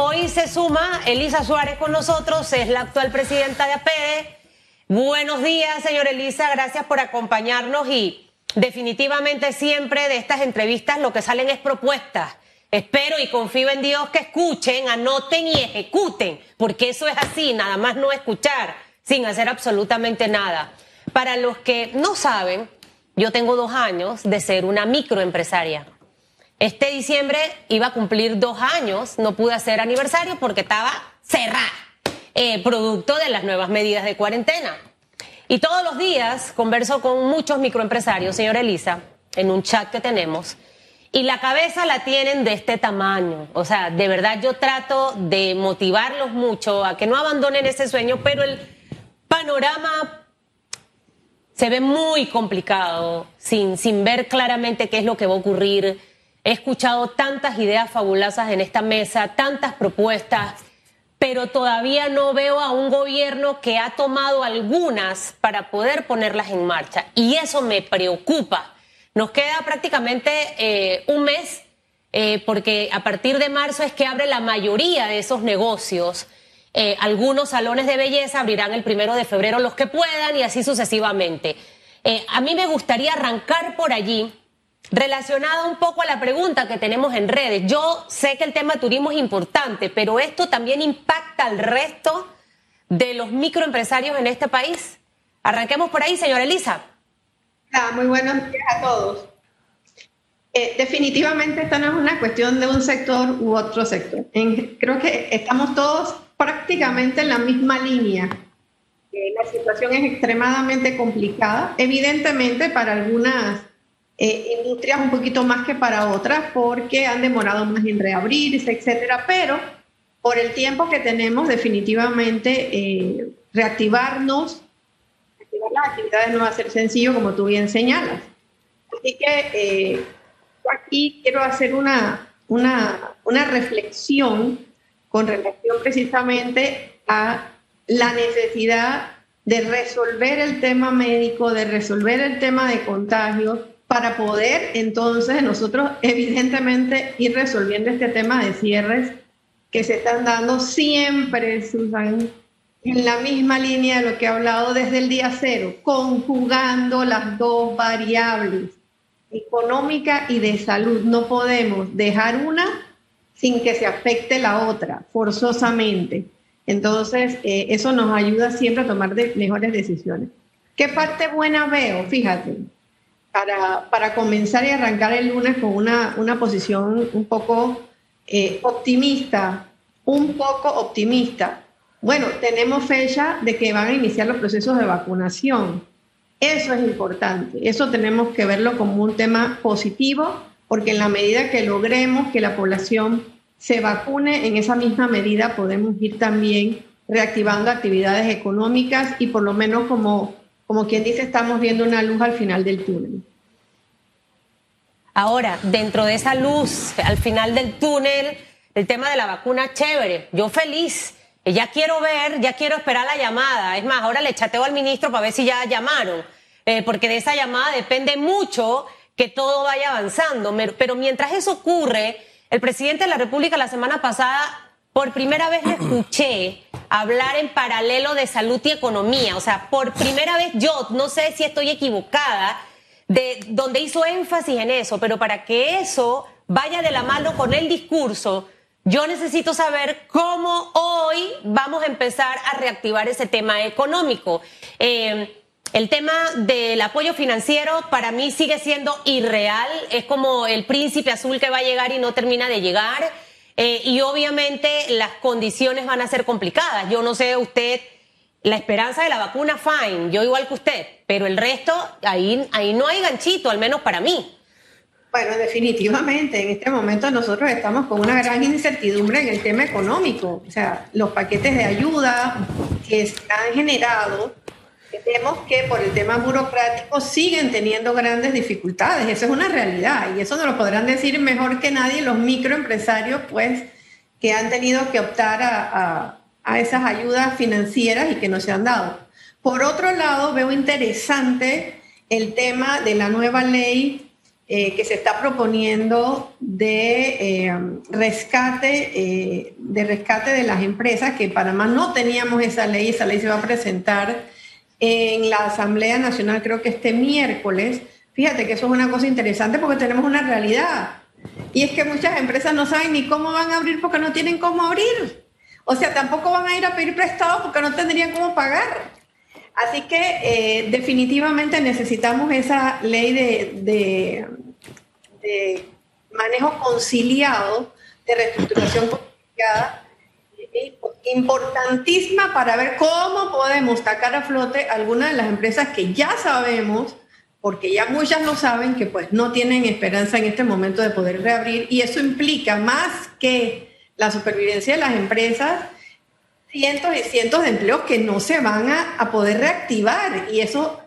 hoy se suma Elisa Suárez con nosotros, es la actual presidenta de APEDE. Buenos días, señor Elisa, gracias por acompañarnos y definitivamente siempre de estas entrevistas lo que salen es propuestas. Espero y confío en Dios que escuchen, anoten y ejecuten, porque eso es así, nada más no escuchar sin hacer absolutamente nada. Para los que no saben, yo tengo dos años de ser una microempresaria. Este diciembre iba a cumplir dos años, no pude hacer aniversario porque estaba cerrada, eh, producto de las nuevas medidas de cuarentena. Y todos los días converso con muchos microempresarios, señora Elisa, en un chat que tenemos, y la cabeza la tienen de este tamaño. O sea, de verdad yo trato de motivarlos mucho a que no abandonen ese sueño, pero el panorama se ve muy complicado, sin, sin ver claramente qué es lo que va a ocurrir. He escuchado tantas ideas fabulosas en esta mesa, tantas propuestas, pero todavía no veo a un gobierno que ha tomado algunas para poder ponerlas en marcha. Y eso me preocupa. Nos queda prácticamente eh, un mes, eh, porque a partir de marzo es que abre la mayoría de esos negocios. Eh, algunos salones de belleza abrirán el primero de febrero los que puedan y así sucesivamente. a mí me gustaría arrancar por allí Relacionado un poco a la pregunta que tenemos en redes, yo sé que el tema turismo es importante, pero esto también impacta al resto de los microempresarios en este país. Arranquemos por ahí, señora Elisa. Ah, muy buenos días a todos. Eh, definitivamente esta no es una cuestión de un sector u otro sector. creo que estamos todos prácticamente en la misma línea. Eh, la situación es extremadamente complicada. Evidentemente para algunas eh, industrias un poquito más que para otras porque han demorado más en reabrirse, etcétera, pero por el tiempo que tenemos, definitivamente eh, reactivarnos, reactivar las actividades no va a ser sencillo, como tú bien señalas. Así que eh, aquí quiero hacer una, una, una reflexión con relación precisamente a la necesidad de resolver el tema médico, de resolver el tema de contagios, para poder entonces nosotros evidentemente ir resolviendo este tema de cierres que se están dando siempre, Susan, en la misma línea de lo que he hablado desde el día cero, conjugando las dos variables, económica y de salud. No podemos dejar una sin que se afecte la otra, forzosamente. Entonces, eh, eso nos ayuda siempre a tomar mejores decisiones. ¿Qué parte buena veo? Fíjate, para, comenzar y arrancar el lunes con una, una posición un poco eh, optimista, un poco optimista. Bueno, tenemos fecha de que van a iniciar los procesos de vacunación. Eso es importante, eso tenemos que verlo como un tema positivo, porque en la medida que logremos que la población se vacune, en esa misma medida podemos ir también reactivando actividades económicas y por lo menos como como quien dice, estamos viendo una luz al final del túnel. Ahora, dentro de esa luz al final del túnel, el tema de la vacuna, chévere, yo feliz. Ya quiero ver, ya quiero esperar la llamada. Es más, ahora le chateo al ministro para ver si ya llamaron, eh, porque de esa llamada depende mucho que todo vaya avanzando. Pero mientras eso ocurre, el presidente de la República la semana pasada por primera vez le escuché hablar en paralelo de salud y economía. O sea, por primera vez yo, no sé si estoy equivocada, de donde hizo énfasis en eso, pero para que eso vaya de la mano con el discurso, yo necesito saber cómo hoy vamos a empezar a reactivar ese tema económico. Eh, el tema del apoyo financiero para mí sigue siendo irreal, es como el príncipe azul que va a llegar y no termina de llegar. Eh, y obviamente las condiciones van a ser complicadas. Yo no sé usted, la esperanza de la vacuna, fine, yo igual que usted, pero el resto, ahí, ahí no hay ganchito, al menos para mí. Bueno, definitivamente, en este momento nosotros estamos con una gran incertidumbre en el tema económico. O sea, los paquetes de ayuda que se han generado Vemos que por el tema burocrático siguen teniendo grandes dificultades, eso es una realidad y eso nos lo podrán decir mejor que nadie los microempresarios, pues, que han tenido que optar a, a esas ayudas financieras y que no se han dado. Por otro lado, veo interesante el tema de la nueva ley eh, que se está proponiendo de eh, rescate, eh, de rescate de las empresas, que para más no teníamos esa ley, esa ley se va a presentar en la Asamblea Nacional creo que este miércoles. Fíjate que eso es una cosa interesante porque tenemos una realidad. Y es que muchas empresas no saben ni cómo van a abrir porque no tienen cómo abrir. O sea, tampoco van a ir a pedir prestado porque no tendrían cómo pagar. Así que eh, definitivamente necesitamos esa ley de, manejo conciliado de reestructuración complicada, importantísima para ver cómo podemos sacar a flote algunas de las empresas que ya sabemos, porque ya muchas lo saben, que pues no tienen esperanza en este momento de poder reabrir y eso implica más que la supervivencia de las empresas, cientos y cientos de empleos que no se van a, poder reactivar y eso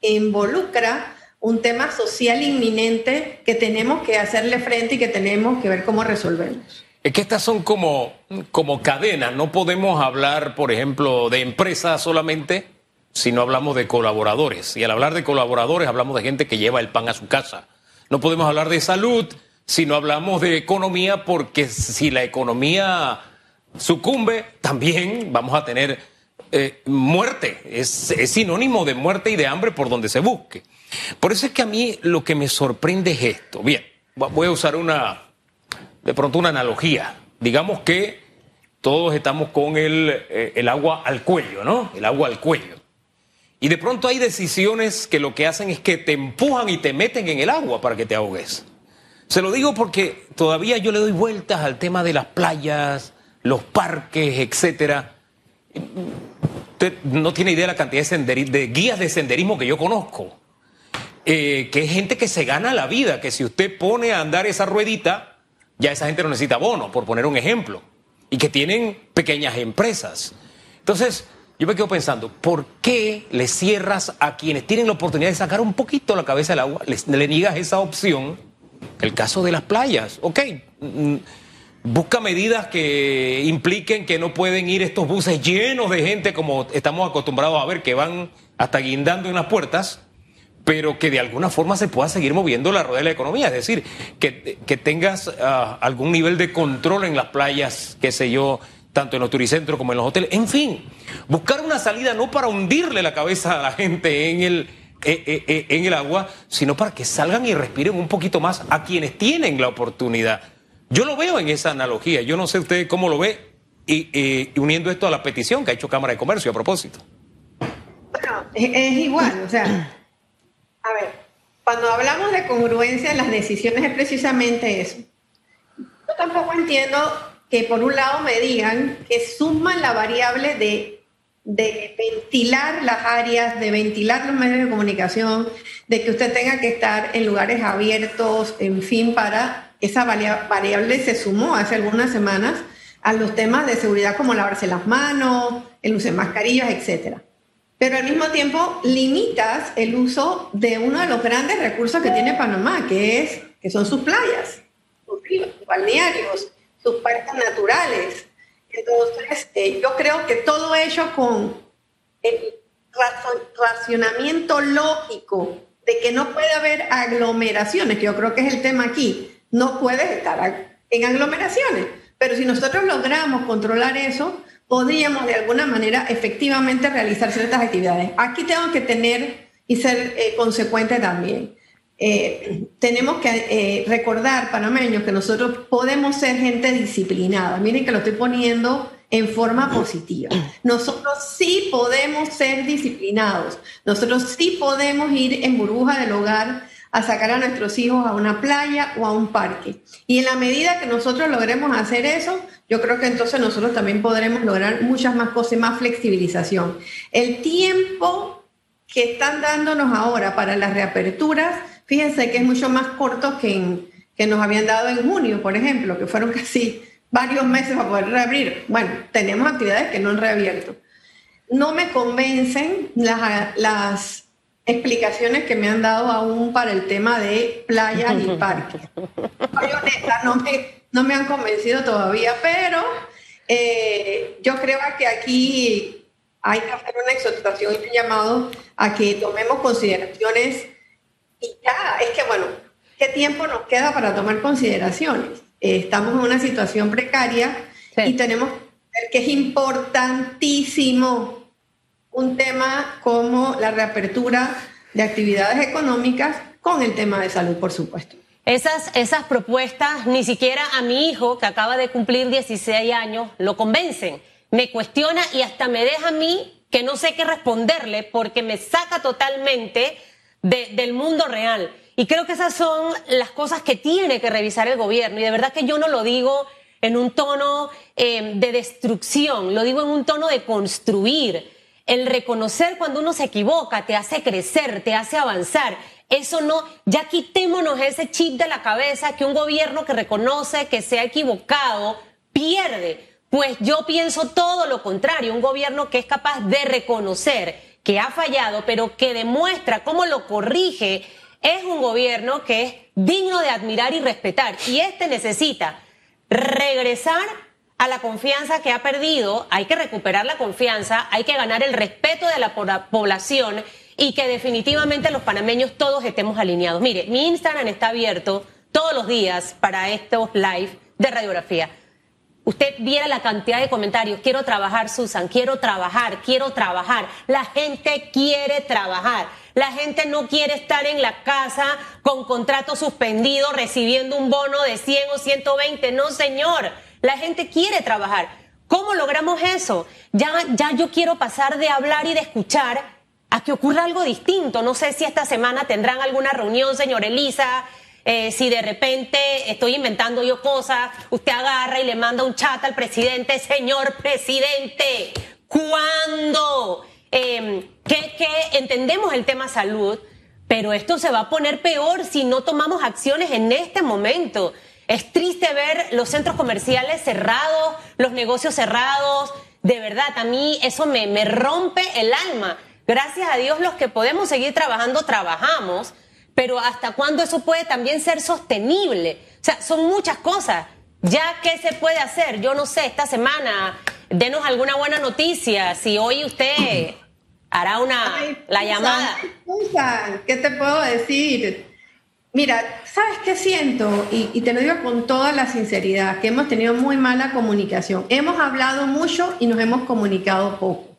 involucra un tema social inminente que tenemos que hacerle frente y que tenemos que ver cómo resolvemos. Es que estas son como, como cadenas, no podemos hablar, por ejemplo, de empresas solamente si no hablamos de colaboradores. Y al hablar de colaboradores hablamos de gente que lleva el pan a su casa. No podemos hablar de salud si no hablamos de economía, porque si la economía sucumbe, también vamos a tener eh, muerte. Es, sinónimo de muerte y de hambre por donde se busque. Por eso es que a mí lo que me sorprende es esto. Bien, voy a usar una, de pronto una analogía. Digamos que todos estamos con el, eh, el agua al cuello, ¿no? El agua al cuello. Y de pronto hay decisiones que lo que hacen es que te empujan y te meten en el agua para que te ahogues. Se lo digo porque todavía yo le doy vueltas al tema de las playas, los parques, etcétera. Usted no tiene idea de la cantidad de, guías de senderismo que yo conozco. Eh, que es gente que se gana la vida, que si usted pone a andar esa ruedita, ya esa gente no necesita bono, por poner un ejemplo. Y que tienen pequeñas empresas. Entonces, yo me quedo pensando, ¿por qué le cierras a quienes tienen la oportunidad de sacar un poquito la cabeza del agua, le niegas esa opción? El caso de las playas, ok mm, busca medidas que impliquen que no pueden ir estos buses llenos de gente como estamos acostumbrados a ver, que van hasta guindando en las puertas, pero que de alguna forma se pueda seguir moviendo la rueda de la economía. Es decir, que, tengas ah, algún nivel de control en las playas, qué sé yo, tanto en los turicentros como en los hoteles. En fin, buscar una salida no para hundirle la cabeza a la gente en el, eh, eh, eh, en el agua, sino para que salgan y respiren un poquito más a quienes tienen la oportunidad. Yo lo veo en esa analogía. Yo no sé usted cómo lo ve y, uniendo esto a la petición que ha hecho Cámara de Comercio a propósito. Bueno, es, igual. O sea, a ver, cuando hablamos de congruencia en las decisiones es precisamente eso. Yo tampoco entiendo que por un lado me digan que suman la variable de, de ventilar las áreas, de ventilar los medios de comunicación, de que usted tenga que estar en lugares abiertos, en fin, para esa variable se sumó hace algunas semanas a los temas de seguridad como lavarse las manos, el uso de mascarillas, etc. Pero al mismo tiempo limitas el uso de uno de los grandes recursos que tiene Panamá, que, es, que son sus playas, sus ríos, sus balnearios, sus parques naturales. Entonces, eh, yo creo que todo ello con el racionamiento lógico de que no puede haber aglomeraciones, que yo creo que es el tema aquí, no puedes estar en aglomeraciones. Pero si nosotros logramos controlar eso, podríamos de alguna manera efectivamente realizar ciertas actividades. Aquí tengo que tener y ser eh, consecuente también. Eh, tenemos que eh, recordar, panameños, que nosotros podemos ser gente disciplinada. Miren que lo estoy poniendo en forma positiva. Nosotros sí podemos ser disciplinados. Nosotros sí podemos ir en burbuja del hogar a sacar a nuestros hijos a una playa o a un parque. Y en la medida que nosotros logremos hacer eso, yo creo que entonces nosotros también podremos lograr muchas más cosas y más flexibilización. El tiempo que están dándonos ahora para las reaperturas, fíjense que es mucho más corto que, que nos habían dado en junio, por ejemplo, que fueron casi varios meses para poder reabrir. Bueno, tenemos actividades que no han reabierto. No me convencen las, las explicaciones que me han dado aún para el tema de playas y parques. no me, no me han convencido todavía, pero eh, yo creo que aquí hay que hacer una exhortación y un llamado a que tomemos consideraciones y ya, es que bueno, ¿qué tiempo nos queda para tomar consideraciones? Eh, estamos en una situación precaria y tenemos que ver que es importantísimo un tema como la reapertura de actividades económicas con el tema de salud, por supuesto. Esas, esas propuestas ni siquiera a mi hijo, que acaba de cumplir 16 años, lo convencen. Me cuestiona y hasta me deja a mí que no sé qué responderle porque me saca totalmente del mundo real. Y creo que esas son las cosas que tiene que revisar el gobierno. Y de verdad que yo no lo digo en un tono eh, de destrucción, lo digo en un tono de construir. El reconocer cuando uno se equivoca te hace crecer, te hace avanzar. Eso no, ya quitémonos ese chip de la cabeza que un gobierno que reconoce que se ha equivocado pierde. Pues yo pienso todo lo contrario, un gobierno que es capaz de reconocer que ha fallado, pero que demuestra cómo lo corrige, es un gobierno que es digno de admirar y respetar. Y este necesita regresar a la confianza que ha perdido, hay que recuperar la confianza, hay que ganar el respeto de la población y que definitivamente los panameños todos estemos alineados. Mire, mi Instagram está abierto todos los días para estos live de radiografía. Usted viera la cantidad de comentarios. Quiero trabajar, Susan. Quiero trabajar. Quiero trabajar. La gente quiere trabajar. La gente no quiere estar en la casa con contrato suspendido recibiendo un bono de 100 o 120. No, señor. La gente quiere trabajar. ¿Cómo logramos eso? Ya, ya yo quiero pasar de hablar y de escuchar a que ocurra algo distinto. No sé si esta semana tendrán alguna reunión, señor Elisa. Eh, si de repente estoy inventando yo cosas, usted agarra y le manda un chat al presidente, señor presidente, ¿cuándo? Que, que entendemos el tema salud, pero esto se va a poner peor si no tomamos acciones en este momento. Es triste ver los centros comerciales cerrados, los negocios cerrados. De verdad, a mí eso me, me rompe el alma. Gracias a Dios los que podemos seguir trabajando, trabajamos, pero ¿hasta cuándo eso puede también ser sostenible? O sea, son muchas cosas. Ya, ¿qué se puede hacer? Yo no sé, esta semana, denos alguna buena noticia. Si hoy usted hará una, la llamada. ¿Qué te puedo decir? Mira, ¿sabes qué siento? Y, te lo digo con toda la sinceridad, que hemos tenido muy mala comunicación. Hemos hablado mucho y nos hemos comunicado poco.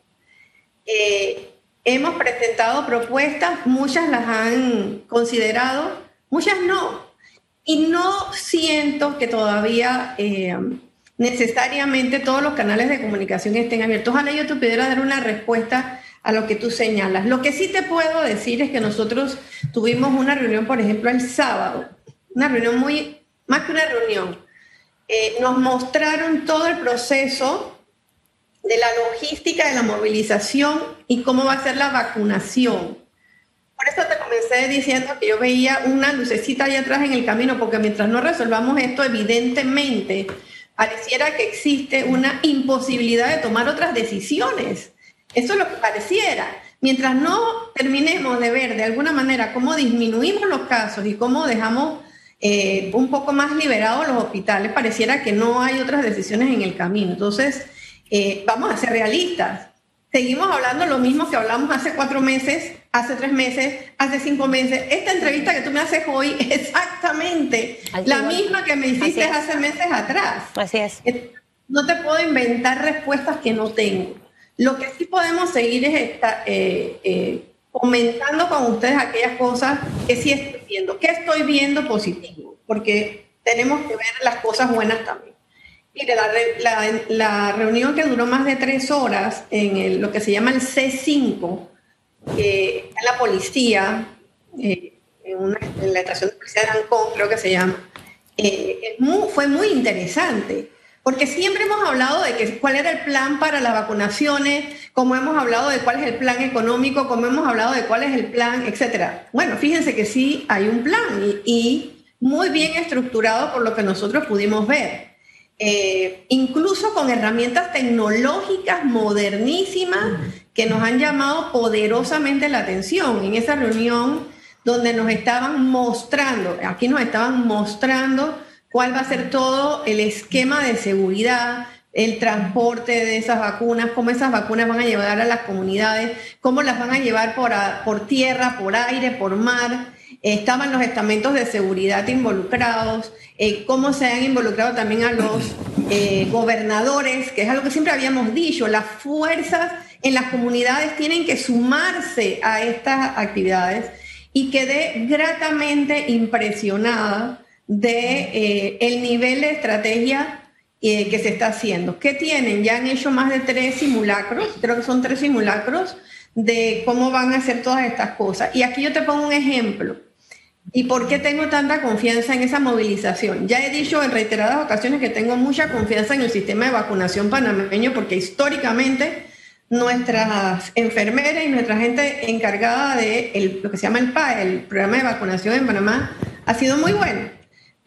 Eh, Hemos presentado propuestas, muchas las han considerado, muchas no. Y no siento que todavía eh, necesariamente todos los canales de comunicación estén abiertos. Ojalá yo te pudiera dar una respuesta a lo que tú señalas. Lo que sí te puedo decir es que nosotros tuvimos una reunión, por ejemplo, el sábado, una reunión muy, más que una reunión. Eh, nos mostraron todo el proceso de la logística de la movilización y cómo va a ser la vacunación. Por eso te comencé diciendo que yo veía una lucecita ahí atrás en el camino, porque mientras no resolvamos esto, evidentemente pareciera que existe una imposibilidad de tomar otras decisiones. Eso es lo que pareciera. Mientras no terminemos de ver de alguna manera cómo disminuimos los casos y cómo dejamos eh, un poco más liberados los hospitales, pareciera que no hay otras decisiones en el camino. Entonces, eh, vamos a ser realistas. Seguimos hablando lo mismo que hablamos hace cuatro meses, hace tres meses, hace cinco meses. Esta entrevista que tú me haces hoy es exactamente la misma que me hiciste hace meses atrás. Así es. No te puedo inventar respuestas que no tengo. Lo que sí podemos seguir es eh, comentando con ustedes aquellas cosas que sí estoy viendo. ¿Qué estoy viendo positivo? Porque tenemos que ver las cosas buenas también. Mire, la, reunión que duró más de tres horas en lo que se llama el C5, que la policía, eh, en, la estación de policía de Ancón, creo que se llama, eh, fue muy interesante, porque siempre hemos hablado de que, cuál era el plan para las vacunaciones, como hemos hablado de cuál es el plan económico, como hemos hablado de cuál es el plan, etcétera. Bueno, fíjense que sí hay un plan y muy bien estructurado por lo que nosotros pudimos ver. Eh, incluso con herramientas tecnológicas modernísimas que nos han llamado poderosamente la atención. En esa reunión donde nos estaban mostrando, aquí nos estaban mostrando cuál va a ser todo el esquema de seguridad, el transporte de esas vacunas, cómo esas vacunas van a llevar a las comunidades, cómo las van a llevar por, por tierra, por aire, por mar. estaban los estamentos de seguridad involucrados, eh, cómo se han involucrado también a los eh, gobernadores, que es algo que siempre habíamos dicho, las fuerzas en las comunidades tienen que sumarse a estas actividades y quedé gratamente impresionada de eh, el nivel de estrategia que se está haciendo. ¿Qué tienen? Ya han hecho más de tres simulacros, creo que son tres simulacros de cómo van a hacer todas estas cosas. Y aquí yo te pongo un ejemplo. ¿Y por qué tengo tanta confianza en esa movilización? Ya he dicho en reiteradas ocasiones que tengo mucha confianza en el sistema de vacunación panameño porque históricamente nuestras enfermeras y nuestra gente encargada de lo que se llama el PAE, el programa de vacunación en Panamá, ha sido muy bueno.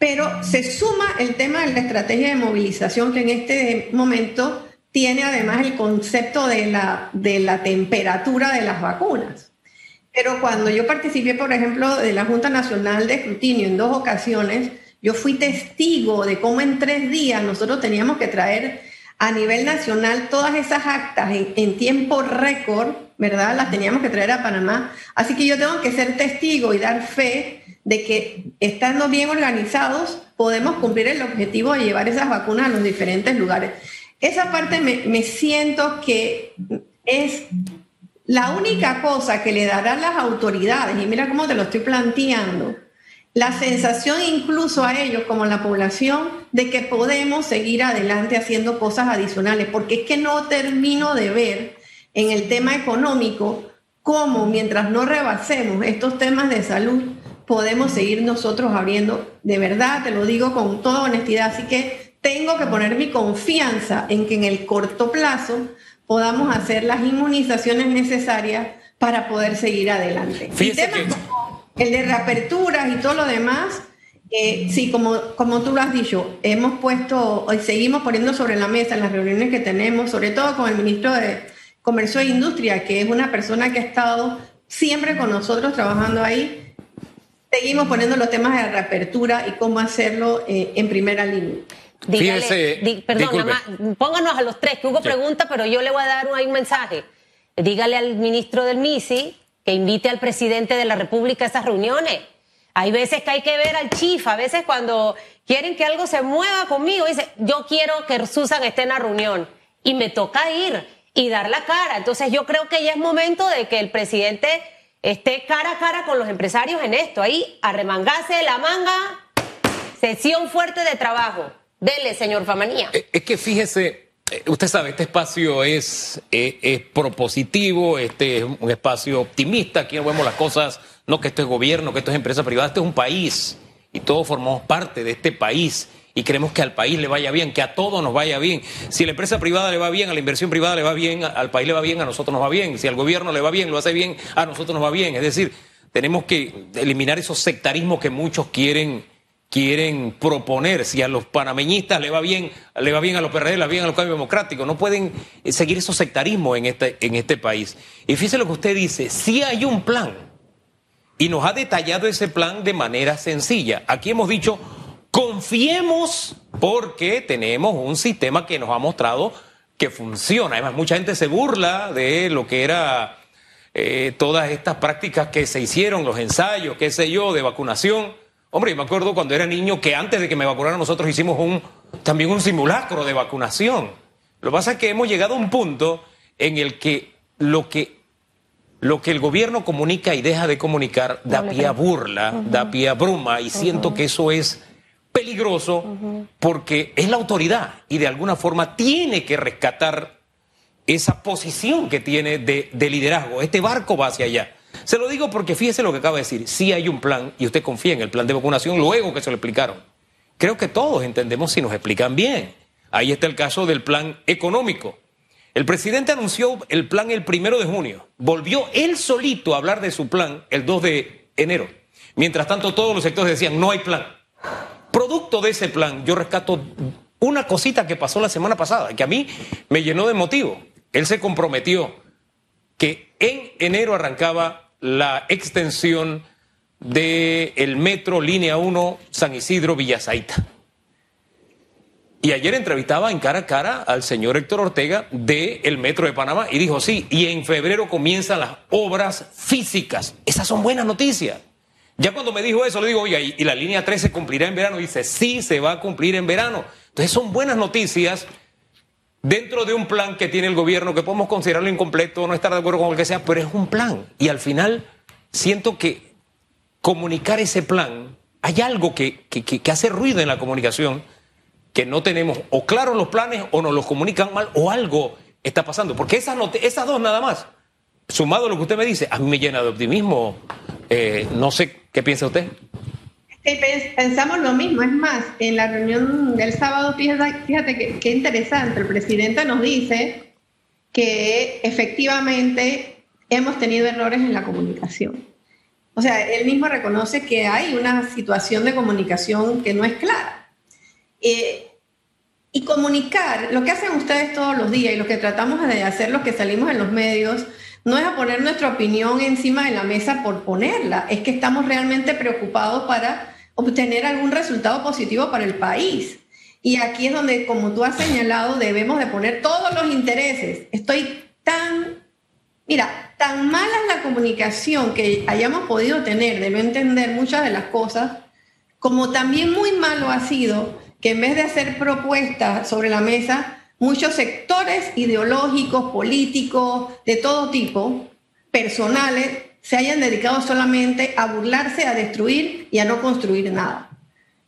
Pero se suma el tema de la estrategia de movilización que en este momento tiene además el concepto de la, de la temperatura de las vacunas. Pero cuando yo participé, por ejemplo, de la Junta Nacional de Escrutinio en dos ocasiones, yo fui testigo de cómo en tres días nosotros teníamos que traer a nivel nacional todas esas actas en, en, tiempo récord, ¿verdad? Las teníamos que traer a Panamá. Así que yo tengo que ser testigo y dar fe de que estando bien organizados podemos cumplir el objetivo de llevar esas vacunas a los diferentes lugares esa parte me, siento que es la única cosa que le dará a las autoridades, y mira cómo te lo estoy planteando, la sensación incluso a ellos como la población de que podemos seguir adelante haciendo cosas adicionales, porque es que no termino de ver en el tema económico cómo mientras no rebasemos estos temas de salud, podemos seguir nosotros abriendo, de verdad, te lo digo con toda honestidad, así que tengo que poner mi confianza en que en el corto plazo podamos hacer las inmunizaciones necesarias para poder seguir adelante. el de reaperturas y todo lo demás, eh, sí, como, como tú lo has dicho, hemos puesto, y seguimos poniendo sobre la mesa en las reuniones que tenemos, sobre todo con el ministro de Comercio e Industria, que es una persona que ha estado siempre con nosotros trabajando ahí. Seguimos poniendo los temas de reapertura y cómo hacerlo eh, en primera línea. Dígale, perdón, pónganos a los tres, que hubo pregunta, pero yo le voy a dar un, un mensaje. Dígale al ministro del MISI que invite al presidente de la República a esas reuniones. Hay veces que hay que ver al chief, a veces cuando quieren que algo se mueva conmigo, dice, yo quiero que Susan esté en la reunión y me toca ir y dar la cara. Entonces yo creo que ya es momento de que el presidente esté cara a cara con los empresarios en esto. Ahí, arremangase la manga, sesión fuerte de trabajo. Dele, señor Famanía. Eh, es que fíjese, eh, usted sabe, este espacio es, eh, es, propositivo, este es un espacio optimista, aquí no vemos las cosas, no que esto es gobierno, que esto es empresa privada, este es un país y todos formamos parte de este país y queremos que al país le vaya bien, que a todos nos vaya bien. Si a la empresa privada le va bien, a la inversión privada le va bien, al país le va bien, a nosotros nos va bien. Si al gobierno le va bien, lo hace bien, a nosotros nos va bien. Es decir, tenemos que eliminar esos sectarismos que muchos quieren quieren proponer, si a los panameñistas le va bien, le va bien a los PRD, le va bien a los cambios democráticos, no pueden eh, seguir esos sectarismos en este, en este país. Y fíjese lo que usted dice, si hay un plan, y nos ha detallado ese plan de manera sencilla. Aquí hemos dicho, confiemos porque tenemos un sistema que nos ha mostrado que funciona. Además, mucha gente se burla de lo que era eh, todas estas prácticas que se hicieron, los ensayos, qué sé yo, de vacunación Hombre, me acuerdo cuando era niño que antes de que me vacunaran nosotros hicimos un, también un simulacro de vacunación. Lo que pasa es que hemos llegado a un punto en el que lo que, lo que el gobierno comunica y deja de comunicar da pie a burla, da pie a bruma y siento que eso es peligroso porque es la autoridad y de alguna forma tiene que rescatar esa posición que tiene de, de liderazgo. Este barco va hacia allá. Se lo digo porque fíjese lo que acaba de decir. Sí hay un plan y usted confía en el plan de vacunación luego que se lo explicaron. Creo que todos entendemos si nos explican bien. Ahí está el caso del plan económico. El presidente anunció el plan el primero de junio. Volvió él solito a hablar de su plan el 2 de enero. Mientras tanto, todos los sectores decían, no hay plan. Producto de ese plan, yo rescato una cosita que pasó la semana pasada, que a mí me llenó de motivo. Él se comprometió que en enero arrancaba la extensión del metro línea 1 San Isidro Villasaita. Y ayer entrevistaba en cara a cara al señor Héctor Ortega del Metro de Panamá y dijo, sí, y en febrero comienzan las obras físicas. Esas son buenas noticias. Ya cuando me dijo eso, le digo, oye, ¿y la línea 3 se cumplirá en verano? dice, sí, se va a cumplir en verano. Entonces son buenas noticias dentro de un plan que tiene el gobierno, que podemos considerarlo incompleto, no estar de acuerdo con lo que sea, pero es un plan. Y al final siento que comunicar ese plan, hay algo que, que, hace ruido en la comunicación, que no tenemos o claros los planes o nos los comunican mal o algo está pasando. Porque esas, esas dos nada más, sumado a lo que usted me dice, a mí me llena de optimismo. Eh, no sé qué piensa usted. Pensamos lo mismo, es más, en la reunión del sábado, fíjate, qué interesante, el presidente nos dice que efectivamente hemos tenido errores en la comunicación. O sea, él mismo reconoce que hay una situación de comunicación que no es clara. Eh, y comunicar, lo que hacen ustedes todos los días y lo que tratamos de hacer los que salimos en los medios, no es a poner nuestra opinión encima de la mesa por ponerla, es que estamos realmente preocupados para obtener algún resultado positivo para el país. Y aquí es donde, como tú has señalado, debemos de poner todos los intereses. Estoy tan, mira, tan mala es la comunicación que hayamos podido tener de no entender muchas de las cosas, como también muy malo ha sido que en vez de hacer propuestas sobre la mesa, muchos sectores ideológicos, políticos, de todo tipo, personales, se hayan dedicado solamente a burlarse, a destruir y a no construir nada.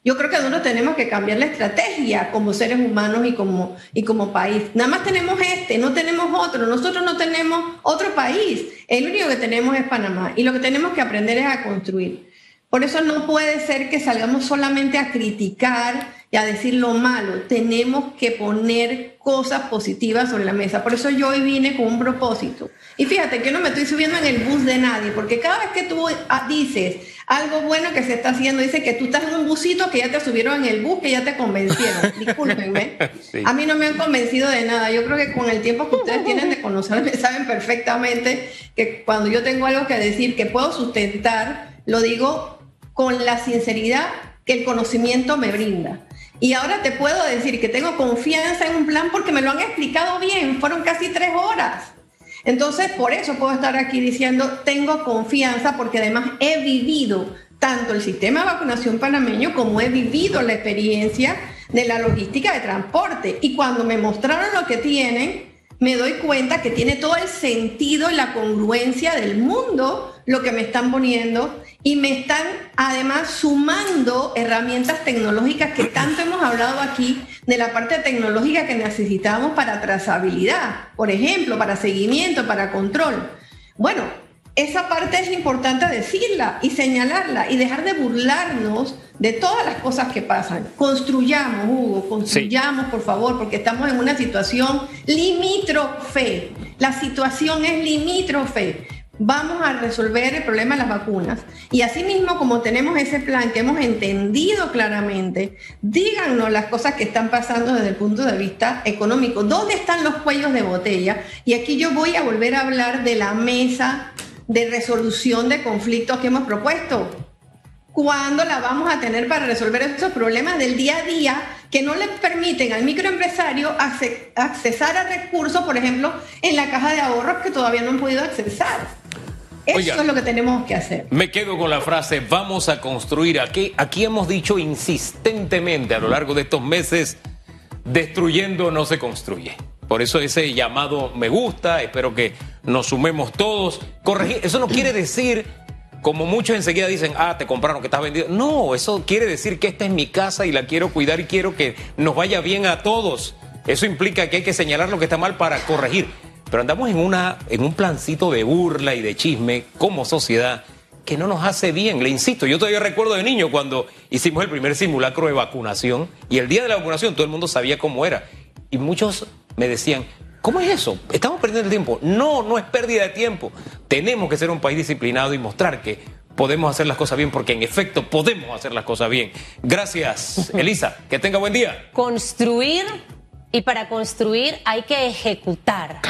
Yo creo que nosotros tenemos que cambiar la estrategia como seres humanos y como, y como país. Nada más tenemos este, no tenemos otro. Nosotros no tenemos otro país. El único que tenemos es Panamá. Y lo que tenemos que aprender es a construir. Por eso no puede ser que salgamos solamente a criticar y a decir lo malo. Tenemos que poner cosas positivas sobre la mesa. Por eso yo hoy vine con un propósito. Y fíjate que no me estoy subiendo en el bus de nadie, porque cada vez que tú ah, dices algo bueno que se está haciendo, dice que tú estás en un busito que ya te subieron en el bus, que ya te convencieron. Discúlpenme. A mí no me han convencido de nada. Yo creo que con el tiempo que ustedes tienen de conocerme, saben perfectamente que cuando yo tengo algo que decir que puedo sustentar, lo digo con la sinceridad que el conocimiento me brinda. Y ahora te puedo decir que tengo confianza en un plan porque me lo han explicado bien. Fueron casi tres horas. Entonces, por eso puedo estar aquí diciendo, tengo confianza porque además he vivido tanto el sistema de vacunación panameño como he vivido la experiencia de la logística de transporte. Y cuando me mostraron lo que tienen, me doy cuenta que tiene todo el sentido y la congruencia del mundo lo que me están poniendo y me están además sumando herramientas tecnológicas que tanto hemos hablado aquí de la parte tecnológica que necesitamos para trazabilidad, por ejemplo, para seguimiento, para control. Bueno, esa parte es importante decirla y señalarla y dejar de burlarnos de todas las cosas que pasan. Construyamos, Hugo, construyamos, por favor, porque estamos en una situación limítrofe. La situación es limítrofe vamos a resolver el problema de las vacunas. Y asimismo, como tenemos ese plan que hemos entendido claramente, díganos las cosas que están pasando desde el punto de vista económico. ¿Dónde están los cuellos de botella? Y aquí yo voy a volver a hablar de la mesa de resolución de conflictos que hemos propuesto. ¿Cuándo la vamos a tener para resolver estos problemas del día a día que no le permiten al microempresario accesar a recursos, por ejemplo, en la caja de ahorros que todavía no han podido accesar? Eso es lo que tenemos que hacer. Me quedo con la frase, vamos a construir. Aquí, aquí hemos dicho insistentemente a lo largo de estos meses, destruyendo no se construye. Por eso ese llamado me gusta, espero que nos sumemos todos. Corregir, eso no quiere decir, como muchos enseguida dicen, ah, te compraron, que estás vendido. No, eso quiere decir que esta es mi casa y la quiero cuidar y quiero que nos vaya bien a todos. Eso implica que hay que señalar lo que está mal para corregir. Pero andamos en, una, en un plancito de burla y de chisme como sociedad que no nos hace bien. Le insisto, yo todavía recuerdo de niño cuando hicimos el primer simulacro de vacunación y el día de la vacunación todo el mundo sabía cómo era. Y muchos me decían, ¿cómo es eso? Estamos perdiendo el tiempo. No, no es pérdida de tiempo. Tenemos que ser un país disciplinado y mostrar que podemos hacer las cosas bien, porque en efecto podemos hacer las cosas bien. Gracias, Elisa. Que tenga buen día. Construir y para construir hay que ejecutar.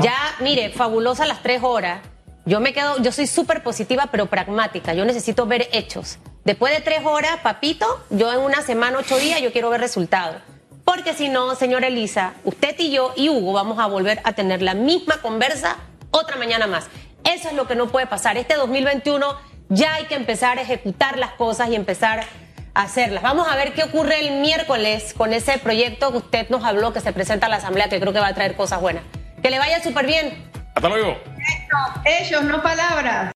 Ya, mire, fabulosa las tres horas. Yo me quedo, yo soy súper positiva pero pragmática. Yo necesito ver hechos. Después de tres horas, papito, yo en una semana, ocho días, yo quiero ver resultados. Porque si no, señora Elisa, usted y yo y Hugo vamos a volver a tener la misma conversa otra mañana más. Eso es lo que no puede pasar. Este 2021 Ya hay que empezar a ejecutar las cosas y empezar a hacerlas. Vamos a ver qué ocurre el miércoles con ese proyecto que usted nos habló que se presenta a la Asamblea, que creo que va a traer cosas buenas. Que le vaya súper bien. Hasta luego. Ellos, no palabras.